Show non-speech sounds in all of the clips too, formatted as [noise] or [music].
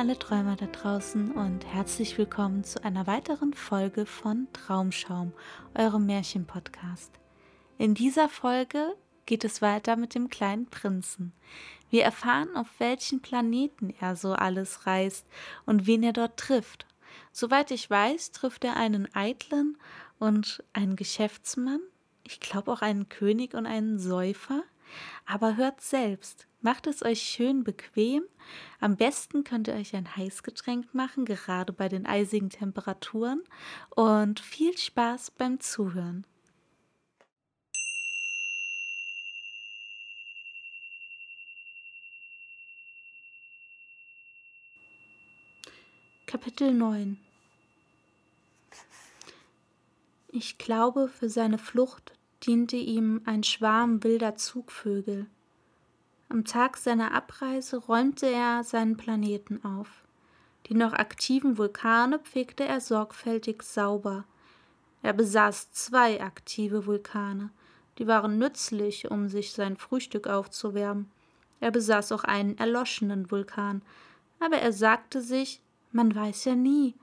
Alle Träumer da draußen und herzlich willkommen zu einer weiteren Folge von Traumschaum, eurem Märchenpodcast. In dieser Folge geht es weiter mit dem kleinen Prinzen. Wir erfahren, auf welchen Planeten er so alles reist und wen er dort trifft. Soweit ich weiß, trifft er einen Eitlen und einen Geschäftsmann, ich glaube auch einen König und einen Säufer. Aber hört selbst, macht es euch schön bequem. Am besten könnt ihr euch ein Heißgetränk machen, gerade bei den eisigen Temperaturen. Und viel Spaß beim Zuhören. Kapitel 9 Ich glaube, für seine Flucht diente ihm ein Schwarm wilder Zugvögel. Am Tag seiner Abreise räumte er seinen Planeten auf. Die noch aktiven Vulkane pflegte er sorgfältig sauber. Er besaß zwei aktive Vulkane, die waren nützlich, um sich sein Frühstück aufzuwärmen. Er besaß auch einen erloschenen Vulkan, aber er sagte sich, man weiß ja nie.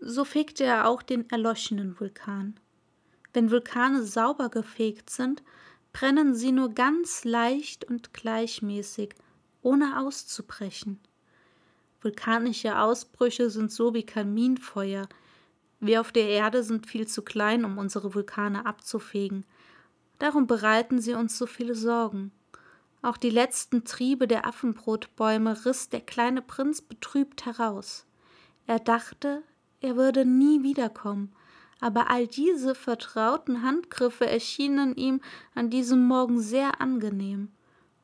So fegte er auch den erloschenen Vulkan. Wenn Vulkane sauber gefegt sind, brennen sie nur ganz leicht und gleichmäßig, ohne auszubrechen. Vulkanische Ausbrüche sind so wie Kaminfeuer. Wir auf der Erde sind viel zu klein, um unsere Vulkane abzufegen. Darum bereiten sie uns so viele Sorgen. Auch die letzten Triebe der Affenbrotbäume riss der kleine Prinz betrübt heraus. Er dachte, er würde nie wiederkommen, aber all diese vertrauten Handgriffe erschienen ihm an diesem Morgen sehr angenehm,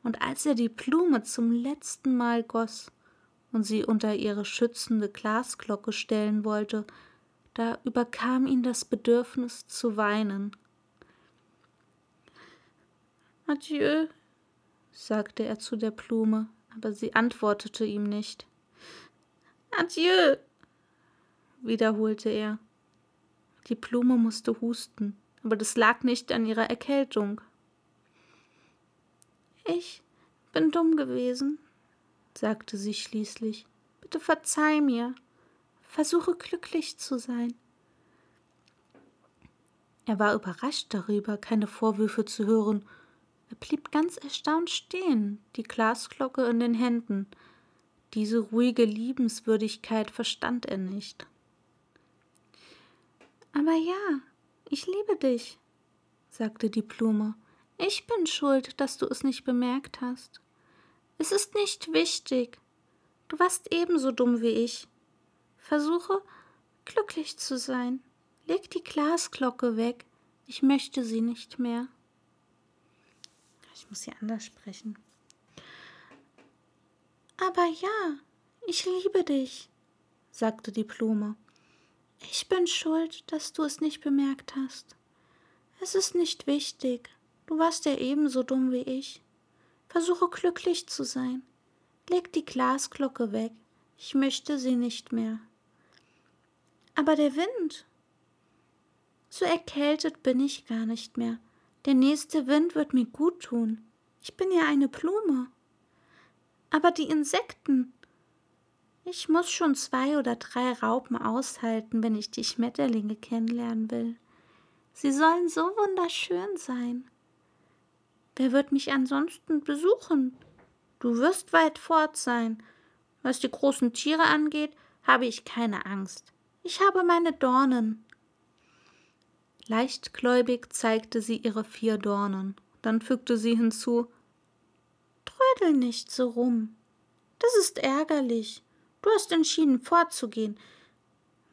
und als er die Blume zum letzten Mal goss und sie unter ihre schützende Glasglocke stellen wollte, da überkam ihn das Bedürfnis zu weinen. Adieu, sagte er zu der Blume, aber sie antwortete ihm nicht. Adieu, wiederholte er. Die Blume musste husten, aber das lag nicht an ihrer Erkältung. Ich bin dumm gewesen, sagte sie schließlich. Bitte verzeih mir. Versuche glücklich zu sein. Er war überrascht darüber, keine Vorwürfe zu hören. Er blieb ganz erstaunt stehen, die Glasglocke in den Händen. Diese ruhige Liebenswürdigkeit verstand er nicht. Aber ja, ich liebe dich, sagte die Blume. Ich bin schuld, dass du es nicht bemerkt hast. Es ist nicht wichtig. Du warst ebenso dumm wie ich. Versuche, glücklich zu sein. Leg die Glasglocke weg. Ich möchte sie nicht mehr. Ich muss sie anders sprechen. Aber ja, ich liebe dich, sagte die Blume. Ich bin schuld, dass du es nicht bemerkt hast. Es ist nicht wichtig. Du warst ja ebenso dumm wie ich. Versuche glücklich zu sein. Leg die Glasglocke weg. Ich möchte sie nicht mehr. Aber der Wind. So erkältet bin ich gar nicht mehr. Der nächste Wind wird mir gut tun. Ich bin ja eine Blume. Aber die Insekten. Ich muss schon zwei oder drei Raupen aushalten, wenn ich die Schmetterlinge kennenlernen will. Sie sollen so wunderschön sein. Wer wird mich ansonsten besuchen? Du wirst weit fort sein. Was die großen Tiere angeht, habe ich keine Angst. Ich habe meine Dornen. Leichtgläubig zeigte sie ihre vier Dornen. Dann fügte sie hinzu Trödel nicht so rum. Das ist ärgerlich. Du hast entschieden vorzugehen.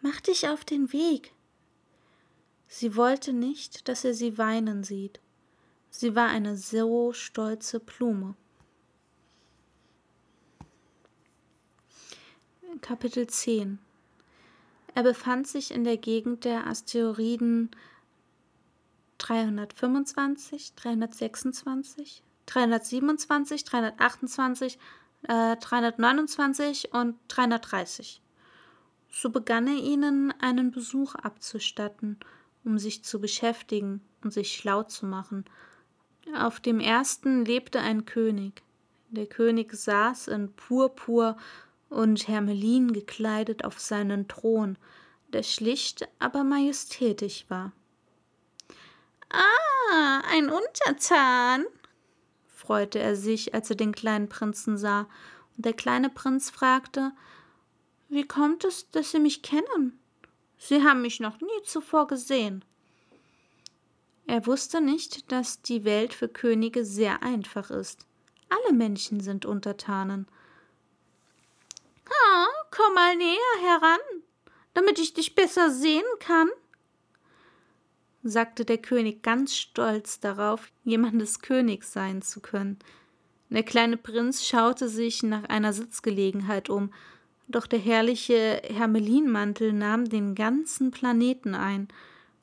Mach dich auf den Weg. Sie wollte nicht, dass er sie weinen sieht. Sie war eine so stolze Blume. Kapitel 10 Er befand sich in der Gegend der Asteroiden 325, 326, 327, 328, äh, 329 und 330. So begann er ihnen einen Besuch abzustatten, um sich zu beschäftigen und sich schlau zu machen. Auf dem ersten lebte ein König. Der König saß in Purpur und Hermelin gekleidet auf seinen Thron, der schlicht, aber majestätisch war. Ah, ein Untertan, freute er sich, als er den kleinen Prinzen sah, und der kleine Prinz fragte Wie kommt es, dass Sie mich kennen? Sie haben mich noch nie zuvor gesehen. Er wusste nicht, dass die Welt für Könige sehr einfach ist. Alle Menschen sind Untertanen. Ah, komm mal näher heran, damit ich dich besser sehen kann, sagte der König ganz stolz darauf, jemandes König sein zu können. Der kleine Prinz schaute sich nach einer Sitzgelegenheit um, doch der herrliche Hermelinmantel nahm den ganzen Planeten ein.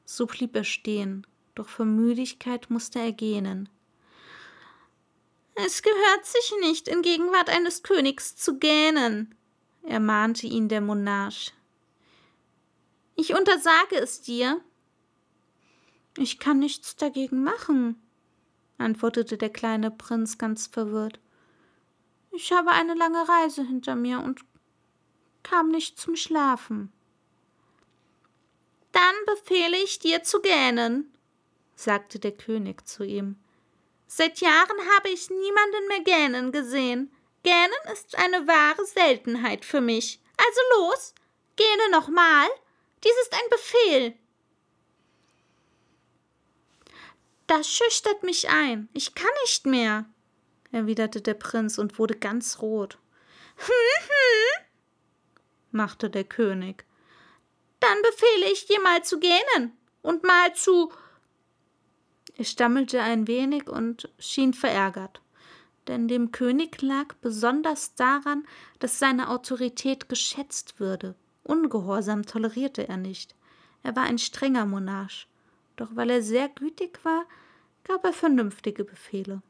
So blieb er stehen, doch vor Müdigkeit musste er gähnen. Es gehört sich nicht, in Gegenwart eines Königs zu gähnen, ermahnte ihn der Monarch. Ich untersage es dir, ich kann nichts dagegen machen, antwortete der kleine Prinz ganz verwirrt. Ich habe eine lange Reise hinter mir und kam nicht zum Schlafen. Dann befehle ich dir zu gähnen, sagte der König zu ihm. Seit Jahren habe ich niemanden mehr gähnen gesehen. Gähnen ist eine wahre Seltenheit für mich. Also los, gähne nochmal. Dies ist ein Befehl. Das schüchtert mich ein. Ich kann nicht mehr, erwiderte der Prinz und wurde ganz rot. Hm, [laughs] hm, machte der König. Dann befehle ich dir mal zu gähnen und mal zu. Er stammelte ein wenig und schien verärgert, denn dem König lag besonders daran, dass seine Autorität geschätzt würde. Ungehorsam tolerierte er nicht. Er war ein strenger Monarch doch weil er sehr gütig war, gab er vernünftige Befehle.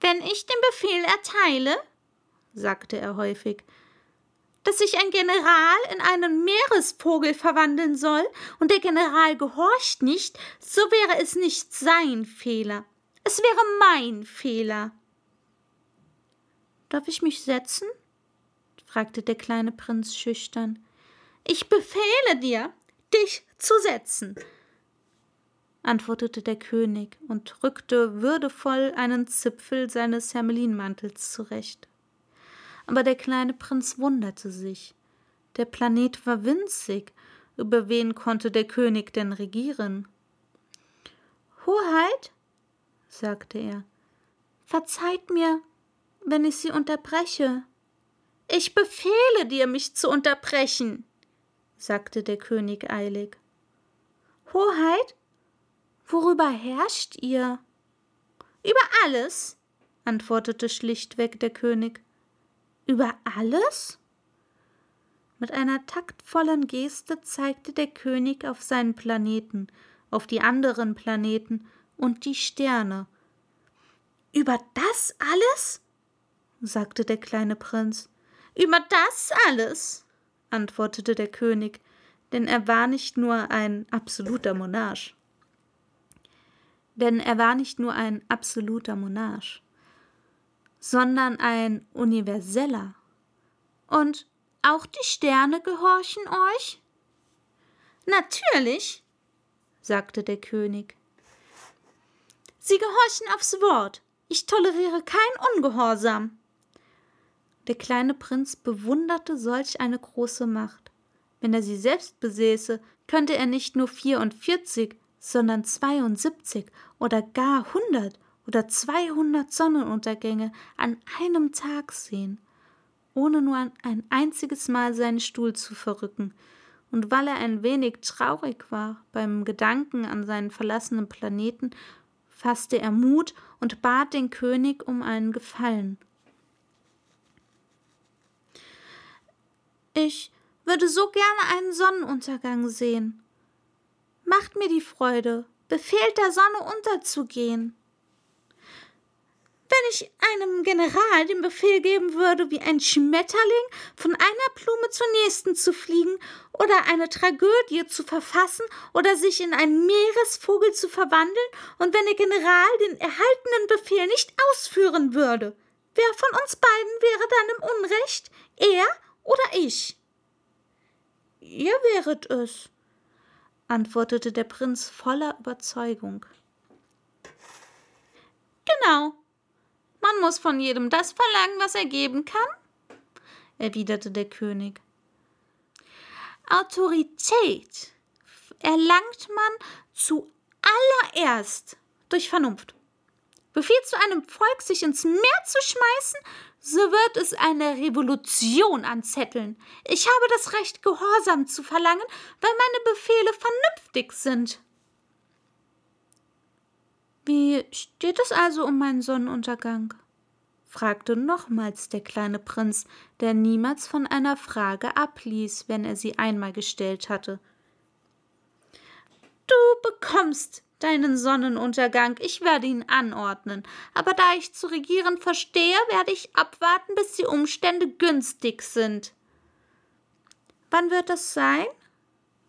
Wenn ich den Befehl erteile, sagte er häufig, dass sich ein General in einen Meeresvogel verwandeln soll, und der General gehorcht nicht, so wäre es nicht sein Fehler, es wäre mein Fehler. Darf ich mich setzen? fragte der kleine Prinz schüchtern. Ich befehle dir, dich zu setzen, antwortete der König und rückte würdevoll einen Zipfel seines Hermelinmantels zurecht. aber der kleine Prinz wunderte sich. Der Planet war winzig, über wen konnte der König denn regieren? Hoheit, sagte er, verzeiht mir, wenn ich Sie unterbreche. Ich befehle dir, mich zu unterbrechen, sagte der König eilig. Hoheit, worüber herrscht ihr? Über alles, antwortete schlichtweg der König. Über alles? Mit einer taktvollen Geste zeigte der König auf seinen Planeten, auf die anderen Planeten und die Sterne. Über das alles? sagte der kleine Prinz. Über das alles, antwortete der König, denn er war nicht nur ein absoluter Monarch. Denn er war nicht nur ein absoluter Monarch, sondern ein universeller. Und auch die Sterne gehorchen euch? Natürlich, sagte der König. Sie gehorchen aufs Wort. Ich toleriere kein Ungehorsam. Der kleine Prinz bewunderte solch eine große Macht. Wenn er sie selbst besäße, könnte er nicht nur vierundvierzig, sondern zweiundsiebzig oder gar hundert oder zweihundert Sonnenuntergänge an einem Tag sehen ohne nur ein einziges Mal seinen Stuhl zu verrücken, und weil er ein wenig traurig war beim Gedanken an seinen verlassenen Planeten, fasste er Mut und bat den König um einen Gefallen. Ich würde so gerne einen Sonnenuntergang sehen. Macht mir die Freude, befehlt der Sonne unterzugehen. Wenn ich einem General den Befehl geben würde, wie ein Schmetterling von einer Blume zur nächsten zu fliegen oder eine Tragödie zu verfassen oder sich in einen Meeresvogel zu verwandeln, und wenn der General den erhaltenen Befehl nicht ausführen würde, wer von uns beiden wäre dann im Unrecht, er oder ich? Ihr wäret es, antwortete der Prinz voller Überzeugung. Genau, man muss von jedem das verlangen, was er geben kann, erwiderte der König. Autorität erlangt man zuallererst durch Vernunft. Befiehlst du einem Volk, sich ins Meer zu schmeißen, so wird es eine Revolution anzetteln. Ich habe das Recht, Gehorsam zu verlangen, weil meine Befehle vernünftig sind. Wie steht es also um meinen Sonnenuntergang? fragte nochmals der kleine Prinz, der niemals von einer Frage abließ, wenn er sie einmal gestellt hatte. Du bekommst deinen Sonnenuntergang, ich werde ihn anordnen, aber da ich zu regieren verstehe, werde ich abwarten, bis die Umstände günstig sind. Wann wird das sein?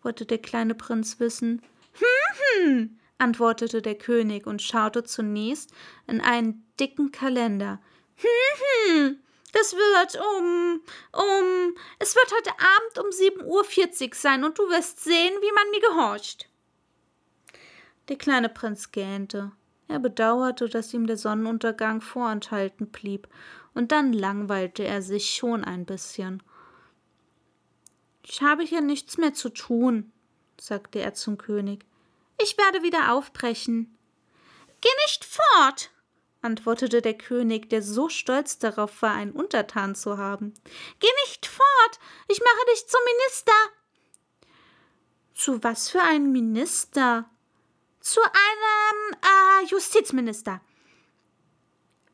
wollte der kleine Prinz wissen. Hm, hm, antwortete der König und schaute zunächst in einen dicken Kalender. Hm, hm, das wird um, um, es wird heute Abend um 7.40 Uhr sein und du wirst sehen, wie man mir gehorcht. Der kleine Prinz gähnte. Er bedauerte, dass ihm der Sonnenuntergang vorenthalten blieb, und dann langweilte er sich schon ein bisschen. Ich habe hier nichts mehr zu tun, sagte er zum König. Ich werde wieder aufbrechen. Geh nicht fort, antwortete der König, der so stolz darauf war, einen Untertan zu haben. Geh nicht fort, ich mache dich zum Minister. Zu was für einem Minister? Zu einem äh, Justizminister.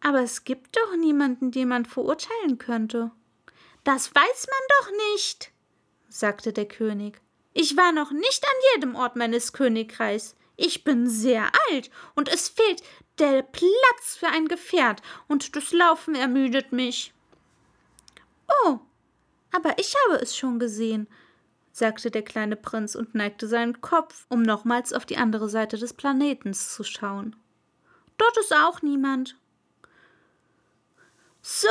Aber es gibt doch niemanden, den man verurteilen könnte. Das weiß man doch nicht, sagte der König. Ich war noch nicht an jedem Ort meines Königreichs. Ich bin sehr alt und es fehlt der Platz für ein Gefährt und das Laufen ermüdet mich. Oh, aber ich habe es schon gesehen, sagte der kleine Prinz und neigte seinen Kopf, um nochmals auf die andere Seite des Planetens zu schauen. Dort ist auch niemand. So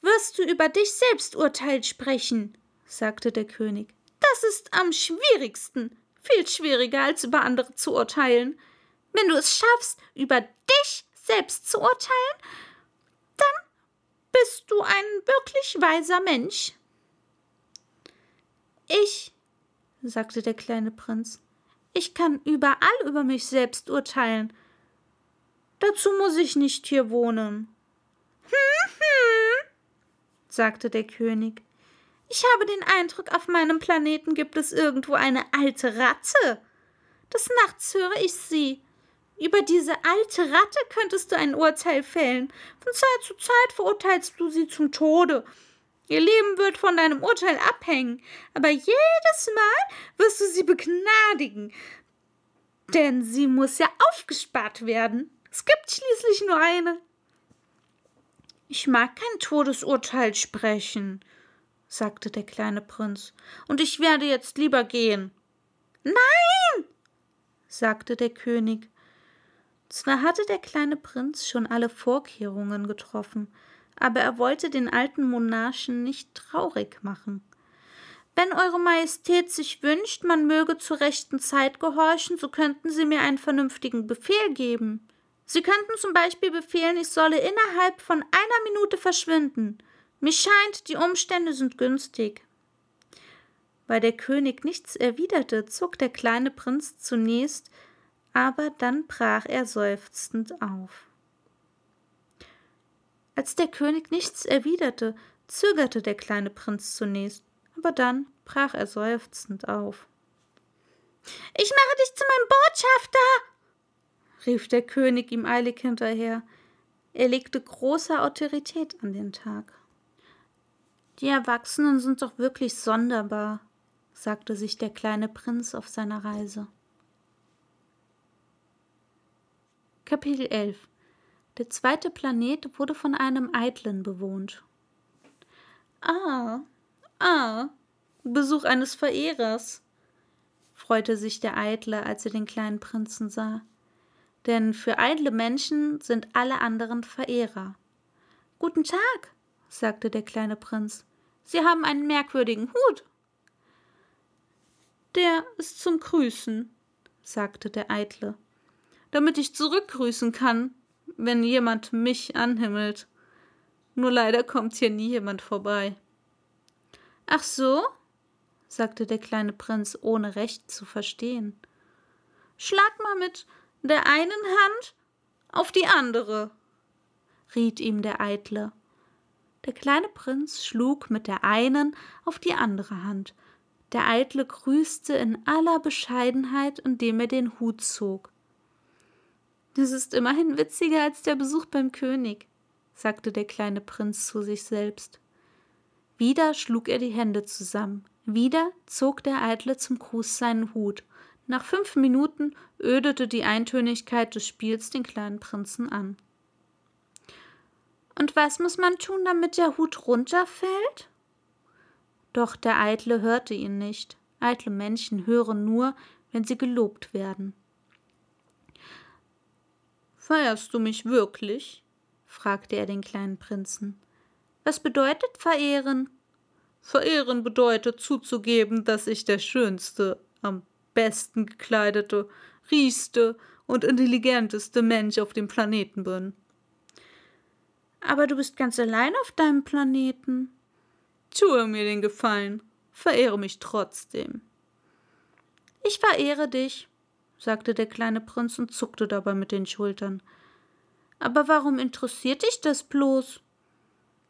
wirst du über dich selbst Urteil sprechen, sagte der König. Das ist am schwierigsten, viel schwieriger als über andere zu urteilen. Wenn du es schaffst, über dich selbst zu urteilen, dann Bist du ein wirklich weiser Mensch? Ich, sagte der kleine Prinz, ich kann überall über mich selbst urteilen. Dazu muss ich nicht hier wohnen. Hm, [laughs] hm, sagte der König. Ich habe den Eindruck, auf meinem Planeten gibt es irgendwo eine alte Ratte. Des Nachts höre ich sie. Über diese alte Ratte könntest du ein Urteil fällen. Von Zeit zu Zeit verurteilst du sie zum Tode. Ihr Leben wird von deinem Urteil abhängen, aber jedes Mal wirst du sie begnadigen. Denn sie muss ja aufgespart werden. Es gibt schließlich nur eine. Ich mag kein Todesurteil sprechen, sagte der kleine Prinz, und ich werde jetzt lieber gehen. Nein, sagte der König. Zwar hatte der kleine Prinz schon alle Vorkehrungen getroffen, aber er wollte den alten Monarchen nicht traurig machen. Wenn Eure Majestät sich wünscht, man möge zur rechten Zeit gehorchen, so könnten Sie mir einen vernünftigen Befehl geben. Sie könnten zum Beispiel befehlen, ich solle innerhalb von einer Minute verschwinden. Mir scheint, die Umstände sind günstig. Weil der König nichts erwiderte, zog der kleine Prinz zunächst, aber dann brach er seufzend auf. Als der König nichts erwiderte, zögerte der kleine Prinz zunächst, aber dann brach er seufzend auf. Ich mache dich zu meinem Botschafter, rief der König ihm eilig hinterher. Er legte große Autorität an den Tag. Die Erwachsenen sind doch wirklich sonderbar, sagte sich der kleine Prinz auf seiner Reise. Kapitel 11 Der zweite Planet wurde von einem Eitlen bewohnt. Ah, ah, Besuch eines Verehrers, freute sich der Eitle, als er den kleinen Prinzen sah. Denn für eitle Menschen sind alle anderen Verehrer. Guten Tag, sagte der kleine Prinz. Sie haben einen merkwürdigen Hut. Der ist zum Grüßen, sagte der Eitle, damit ich zurückgrüßen kann, wenn jemand mich anhimmelt. Nur leider kommt hier nie jemand vorbei. Ach so? sagte der kleine Prinz, ohne recht zu verstehen. Schlag mal mit der einen Hand auf die andere, riet ihm der Eitle der kleine Prinz schlug mit der einen auf die andere Hand. Der Eitle grüßte in aller Bescheidenheit, indem er den Hut zog. Das ist immerhin witziger als der Besuch beim König, sagte der kleine Prinz zu sich selbst. Wieder schlug er die Hände zusammen. Wieder zog der Eitle zum Gruß seinen Hut. Nach fünf Minuten ödete die Eintönigkeit des Spiels den kleinen Prinzen an. Und was muss man tun, damit der Hut runterfällt? Doch der Eitle hörte ihn nicht. Eitle Männchen hören nur, wenn sie gelobt werden. Feierst du mich wirklich? fragte er den kleinen Prinzen. Was bedeutet verehren? Verehren bedeutet zuzugeben, dass ich der schönste, am besten gekleidete, riechste und intelligenteste Mensch auf dem Planeten bin. Aber du bist ganz allein auf deinem Planeten. Tue mir den Gefallen, verehre mich trotzdem. Ich verehre dich, sagte der kleine Prinz und zuckte dabei mit den Schultern. Aber warum interessiert dich das bloß?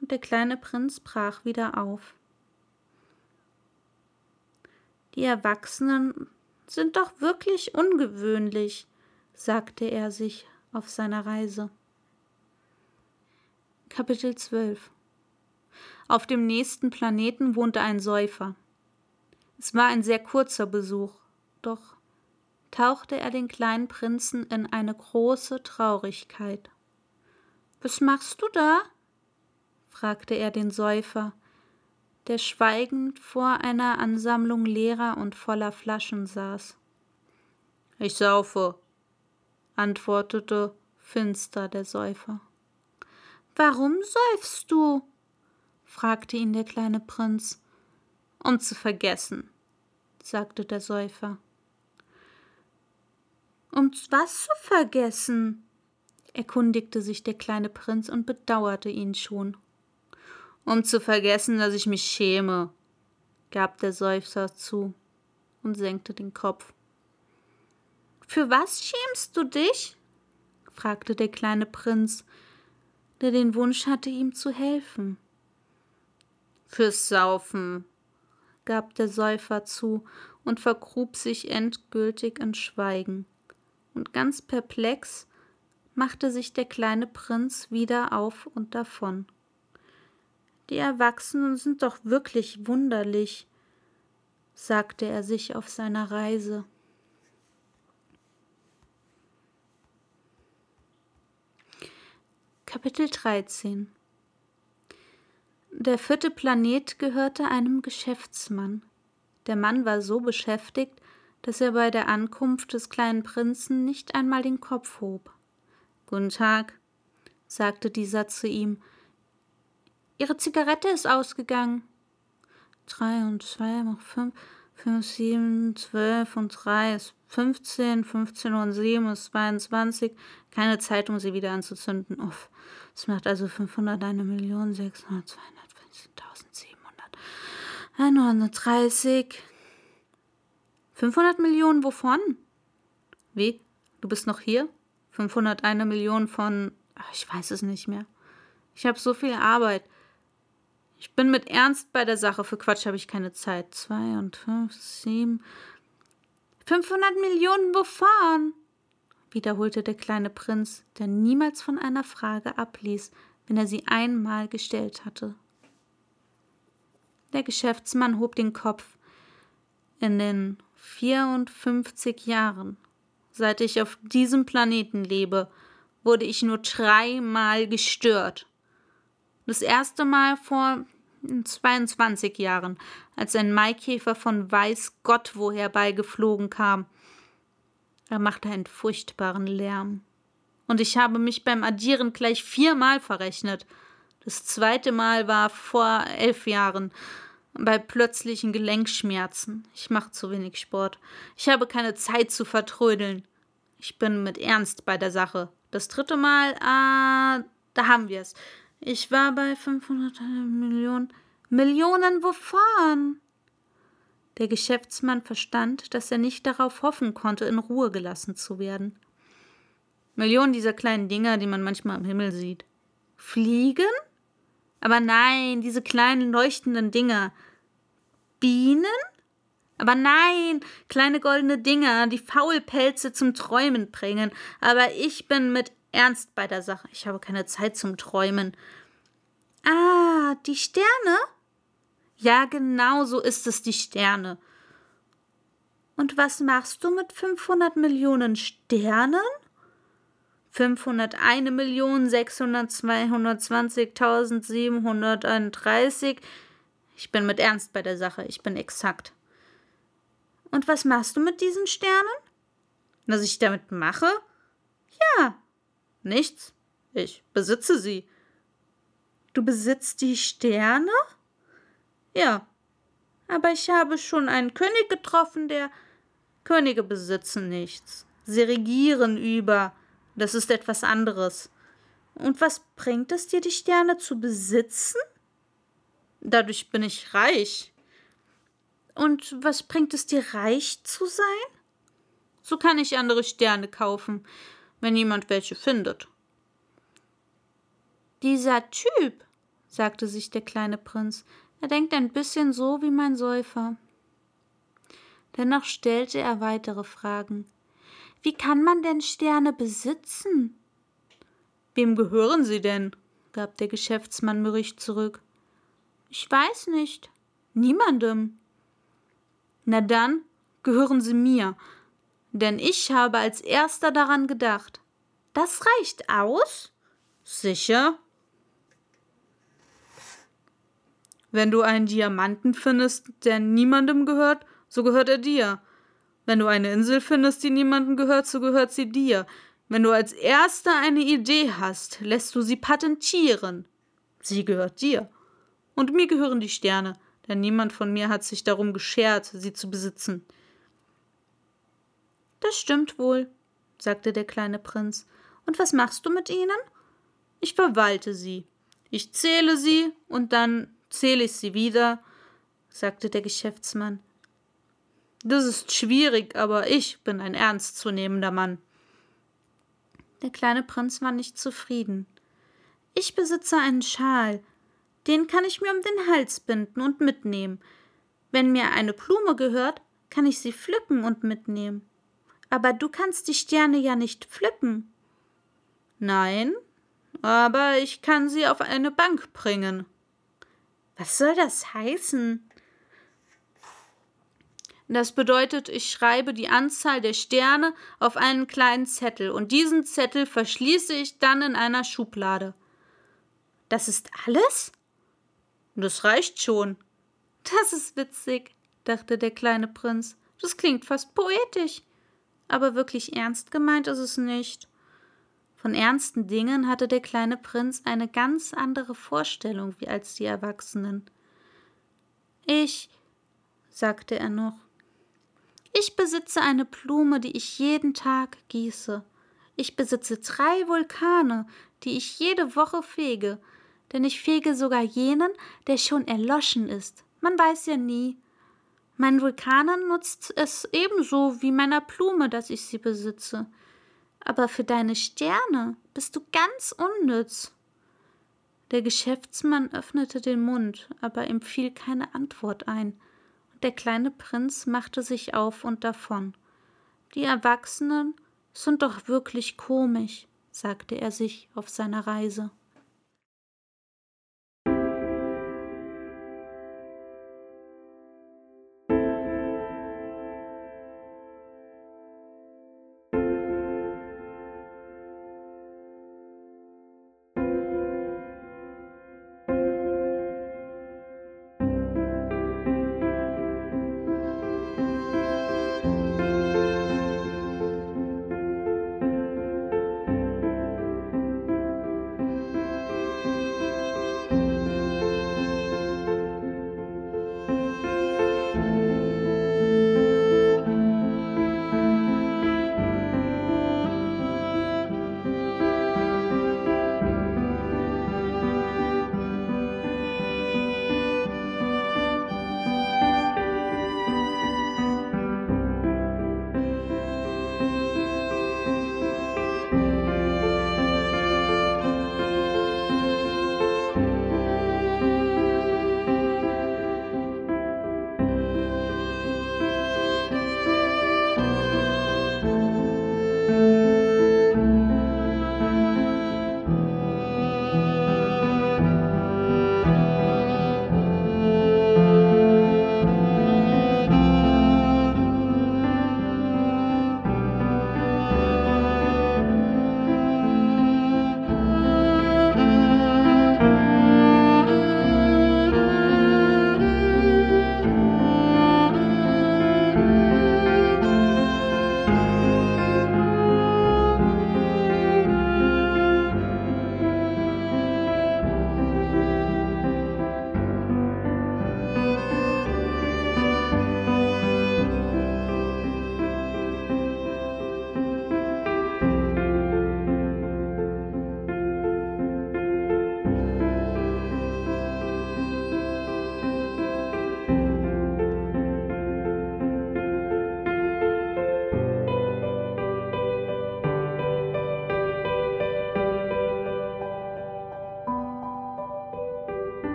Und der kleine Prinz brach wieder auf. Die Erwachsenen sind doch wirklich ungewöhnlich, sagte er sich auf seiner Reise. Kapitel 12 Auf dem nächsten Planeten wohnte ein Säufer. Es war ein sehr kurzer Besuch, doch tauchte er den kleinen Prinzen in eine große Traurigkeit. Was machst du da? fragte er den Säufer, der schweigend vor einer Ansammlung leerer und voller Flaschen saß. Ich saufe, antwortete finster der Säufer. Warum seufst du? fragte ihn der kleine Prinz. Um zu vergessen, sagte der Säufer. Um was zu vergessen? erkundigte sich der kleine Prinz und bedauerte ihn schon. Um zu vergessen, dass ich mich schäme, gab der Seufzer zu und senkte den Kopf. Für was schämst du dich? fragte der kleine Prinz, der den Wunsch hatte, ihm zu helfen. Fürs Saufen, gab der Säufer zu und vergrub sich endgültig in Schweigen. Und ganz perplex machte sich der kleine Prinz wieder auf und davon. Die Erwachsenen sind doch wirklich wunderlich, sagte er sich auf seiner Reise. Kapitel 13 Der vierte Planet gehörte einem Geschäftsmann. Der Mann war so beschäftigt, dass er bei der Ankunft des kleinen Prinzen nicht einmal den Kopf hob. Guten Tag, sagte dieser zu ihm. Ihre Zigarette ist ausgegangen. Drei und zwei macht fünf, fünf, sieben, zwölf und drei ist fünfzehn, fünfzehn und sieben ist zweiundzwanzig. Keine Zeit, um sie wieder anzuzünden. Uff, das macht also fünfhundert, eine Million, sechshundert, zweihundertfünfzehntausend, siebenhundert, einhundertdreißig. Fünfhundert Millionen wovon? Wie? Du bist noch hier? 501 Millionen von, ich weiß es nicht mehr. Ich habe so viel Arbeit. Ich bin mit Ernst bei der Sache. Für Quatsch habe ich keine Zeit. Zwei und fünf, sieben. 500 Millionen wovon? wiederholte der kleine Prinz, der niemals von einer Frage abließ, wenn er sie einmal gestellt hatte. Der Geschäftsmann hob den Kopf. In den 54 Jahren, Seit ich auf diesem Planeten lebe, wurde ich nur dreimal gestört. Das erste Mal vor 22 Jahren, als ein Maikäfer von weiß Gott woher beigeflogen kam. Er machte einen furchtbaren Lärm. Und ich habe mich beim Addieren gleich viermal verrechnet. Das zweite Mal war vor elf Jahren, bei plötzlichen Gelenkschmerzen. Ich mache zu wenig Sport. Ich habe keine Zeit zu vertrödeln. Ich bin mit Ernst bei der Sache. Das dritte Mal, ah, da haben wir es. Ich war bei 500 Millionen. Millionen wovon? Der Geschäftsmann verstand, dass er nicht darauf hoffen konnte, in Ruhe gelassen zu werden. Millionen dieser kleinen Dinger, die man manchmal am Himmel sieht. Fliegen? Aber nein, diese kleinen leuchtenden Dinger. Bienen? Aber nein, kleine goldene Dinger, die Faulpelze zum Träumen bringen. Aber ich bin mit Ernst bei der Sache. Ich habe keine Zeit zum Träumen. Ah, die Sterne? Ja, genau so ist es, die Sterne. Und was machst du mit 500 Millionen Sternen? 501.602.731. Ich bin mit Ernst bei der Sache, ich bin exakt. Und was machst du mit diesen Sternen? Was ich damit mache? Ja, nichts. Ich besitze sie. Du besitzt die Sterne? Ja, aber ich habe schon einen König getroffen, der Könige besitzen nichts. Sie regieren über. Das ist etwas anderes. Und was bringt es dir, die Sterne zu besitzen? Dadurch bin ich reich. Und was bringt es dir, reich zu sein? So kann ich andere Sterne kaufen, wenn jemand welche findet. Dieser Typ, sagte sich der kleine Prinz, er denkt ein bisschen so wie mein Säufer. Dennoch stellte er weitere Fragen. Wie kann man denn Sterne besitzen? Wem gehören sie denn? gab der Geschäftsmann mürrisch zurück. Ich weiß nicht. Niemandem. Na dann gehören sie mir, denn ich habe als erster daran gedacht. Das reicht aus? Sicher. Wenn du einen Diamanten findest, der niemandem gehört, so gehört er dir. Wenn du eine Insel findest, die niemandem gehört, so gehört sie dir. Wenn du als erster eine Idee hast, lässt du sie patentieren. Sie gehört dir. Und mir gehören die Sterne denn niemand von mir hat sich darum geschert, sie zu besitzen. Das stimmt wohl, sagte der kleine Prinz. Und was machst du mit ihnen? Ich verwalte sie. Ich zähle sie und dann zähle ich sie wieder, sagte der Geschäftsmann. Das ist schwierig, aber ich bin ein ernstzunehmender Mann. Der kleine Prinz war nicht zufrieden. Ich besitze einen Schal, den kann ich mir um den Hals binden und mitnehmen. Wenn mir eine Blume gehört, kann ich sie pflücken und mitnehmen. Aber du kannst die Sterne ja nicht pflücken. Nein, aber ich kann sie auf eine Bank bringen. Was soll das heißen? Das bedeutet, ich schreibe die Anzahl der Sterne auf einen kleinen Zettel und diesen Zettel verschließe ich dann in einer Schublade. Das ist alles? Das reicht schon. Das ist witzig, dachte der kleine Prinz. Das klingt fast poetisch. Aber wirklich ernst gemeint ist es nicht. Von ernsten Dingen hatte der kleine Prinz eine ganz andere Vorstellung wie als die Erwachsenen. Ich, sagte er noch, ich besitze eine Blume, die ich jeden Tag gieße. Ich besitze drei Vulkane, die ich jede Woche fege, denn ich fege sogar jenen, der schon erloschen ist. Man weiß ja nie. Mein Vulkanen nutzt es ebenso wie meiner Blume, dass ich sie besitze. Aber für deine Sterne bist du ganz unnütz. Der Geschäftsmann öffnete den Mund, aber ihm fiel keine Antwort ein, der kleine Prinz machte sich auf und davon. Die Erwachsenen sind doch wirklich komisch, sagte er sich auf seiner Reise.